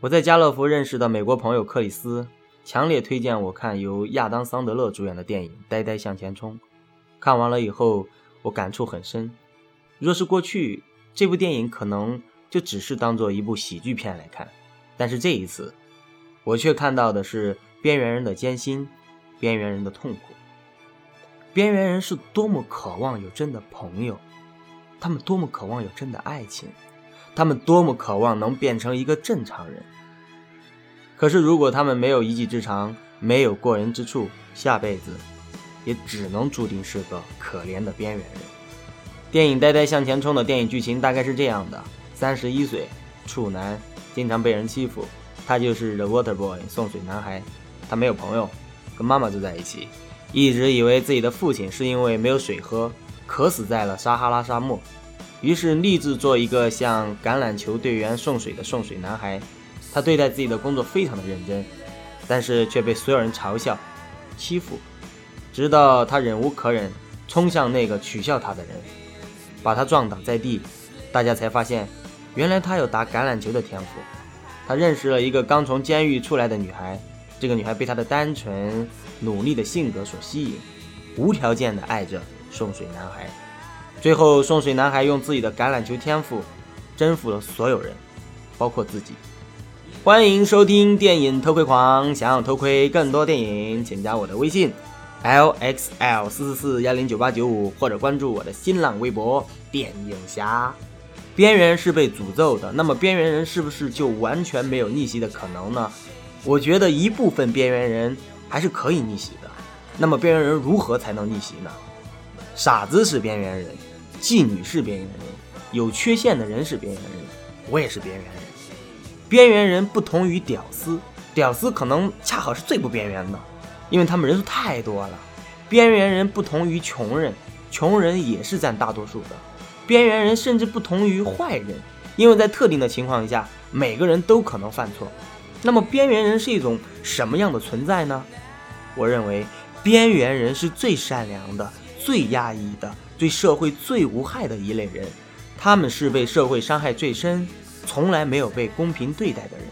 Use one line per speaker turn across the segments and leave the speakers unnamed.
我在家乐福认识的美国朋友克里斯，强烈推荐我看由亚当·桑德勒主演的电影《呆呆向前冲》。看完了以后，我感触很深。若是过去，这部电影可能就只是当做一部喜剧片来看，但是这一次，我却看到的是边缘人的艰辛，边缘人的痛苦。边缘人是多么渴望有真的朋友，他们多么渴望有真的爱情，他们多么渴望能变成一个正常人。可是，如果他们没有一技之长，没有过人之处，下辈子也只能注定是个可怜的边缘人。电影《呆呆向前冲》的电影剧情大概是这样的：三十一岁，处男，经常被人欺负。他就是 The Water Boy，送水男孩。他没有朋友，跟妈妈住在一起，一直以为自己的父亲是因为没有水喝，渴死在了撒哈拉沙漠，于是立志做一个像橄榄球队员送水的送水男孩。他对待自己的工作非常的认真，但是却被所有人嘲笑、欺负，直到他忍无可忍，冲向那个取笑他的人，把他撞倒在地。大家才发现，原来他有打橄榄球的天赋。他认识了一个刚从监狱出来的女孩，这个女孩被他的单纯、努力的性格所吸引，无条件的爱着送水男孩。最后，送水男孩用自己的橄榄球天赋征服了所有人，包括自己。欢迎收听电影偷窥狂，想要偷窥更多电影，请加我的微信 l x l 四四四幺零九八九五，或者关注我的新浪微博电影侠。边缘是被诅咒的，那么边缘人是不是就完全没有逆袭的可能呢？我觉得一部分边缘人还是可以逆袭的。那么边缘人如何才能逆袭呢？傻子是边缘人，妓女是边缘人，有缺陷的人是边缘人，我也是边缘人。边缘人不同于屌丝，屌丝可能恰好是最不边缘的，因为他们人数太多了。边缘人不同于穷人，穷人也是占大多数的。边缘人甚至不同于坏人，因为在特定的情况下，每个人都可能犯错。那么边缘人是一种什么样的存在呢？我认为边缘人是最善良的、最压抑的、对社会最无害的一类人，他们是被社会伤害最深。从来没有被公平对待的人。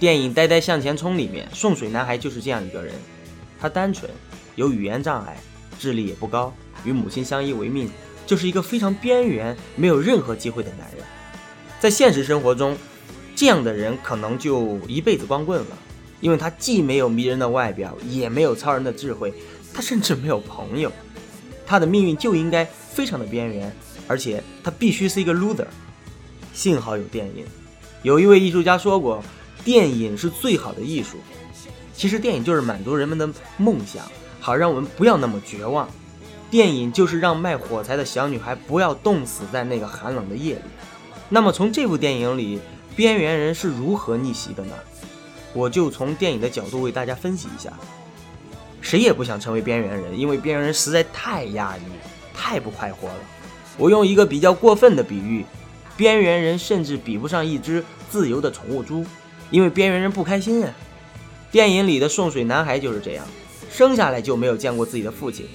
电影《呆呆向前冲》里面，送水男孩就是这样一个人。他单纯，有语言障碍，智力也不高，与母亲相依为命，就是一个非常边缘、没有任何机会的男人。在现实生活中，这样的人可能就一辈子光棍了，因为他既没有迷人的外表，也没有超人的智慧，他甚至没有朋友。他的命运就应该非常的边缘，而且他必须是一个 loser。幸好有电影，有一位艺术家说过，电影是最好的艺术。其实电影就是满足人们的梦想，好让我们不要那么绝望。电影就是让卖火柴的小女孩不要冻死在那个寒冷的夜里。那么从这部电影里，边缘人是如何逆袭的呢？我就从电影的角度为大家分析一下。谁也不想成为边缘人，因为边缘人实在太压抑，太不快活了。我用一个比较过分的比喻。边缘人甚至比不上一只自由的宠物猪，因为边缘人不开心啊。电影里的送水男孩就是这样，生下来就没有见过自己的父亲，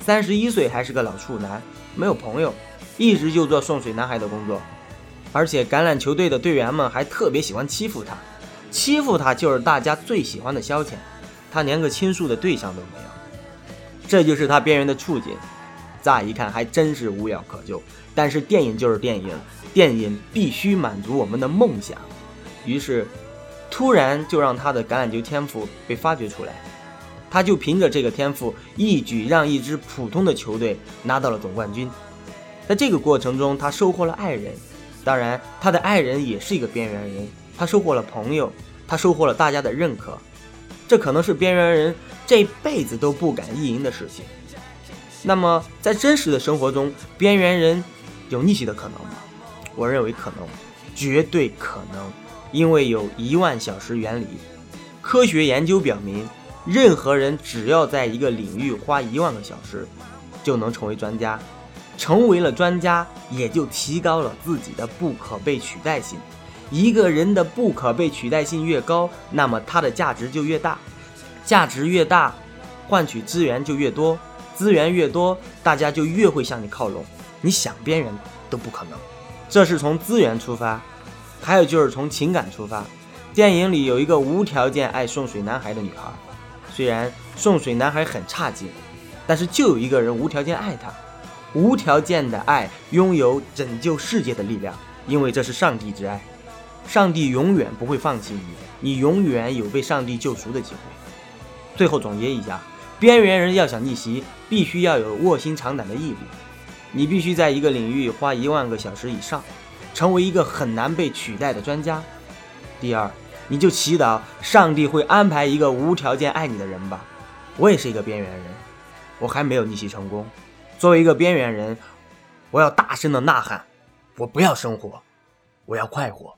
三十一岁还是个老处男，没有朋友，一直就做送水男孩的工作。而且橄榄球队的队员们还特别喜欢欺负他，欺负他就是大家最喜欢的消遣，他连个倾诉的对象都没有，这就是他边缘的处境。乍一看还真是无药可救，但是电影就是电影，电影必须满足我们的梦想。于是，突然就让他的橄榄球天赋被发掘出来，他就凭着这个天赋，一举让一支普通的球队拿到了总冠军。在这个过程中，他收获了爱人，当然，他的爱人也是一个边缘人。他收获了朋友，他收获了大家的认可，这可能是边缘人这辈子都不敢意淫的事情。那么，在真实的生活中，边缘人有逆袭的可能吗？我认为可能，绝对可能，因为有一万小时原理。科学研究表明，任何人只要在一个领域花一万个小时，就能成为专家。成为了专家，也就提高了自己的不可被取代性。一个人的不可被取代性越高，那么他的价值就越大。价值越大，换取资源就越多。资源越多，大家就越会向你靠拢，你想边缘都不可能。这是从资源出发，还有就是从情感出发。电影里有一个无条件爱送水男孩的女孩，虽然送水男孩很差劲，但是就有一个人无条件爱她。无条件的爱拥有拯救世界的力量，因为这是上帝之爱。上帝永远不会放弃你，你永远有被上帝救赎的机会。最后总结一下，边缘人要想逆袭，必须要有卧薪尝胆的毅力。你必须在一个领域花一万个小时以上，成为一个很难被取代的专家。第二，你就祈祷上帝会安排一个无条件爱你的人吧。我也是一个边缘人，我还没有逆袭成功。作为一个边缘人，我要大声的呐喊：我不要生活，我要快活。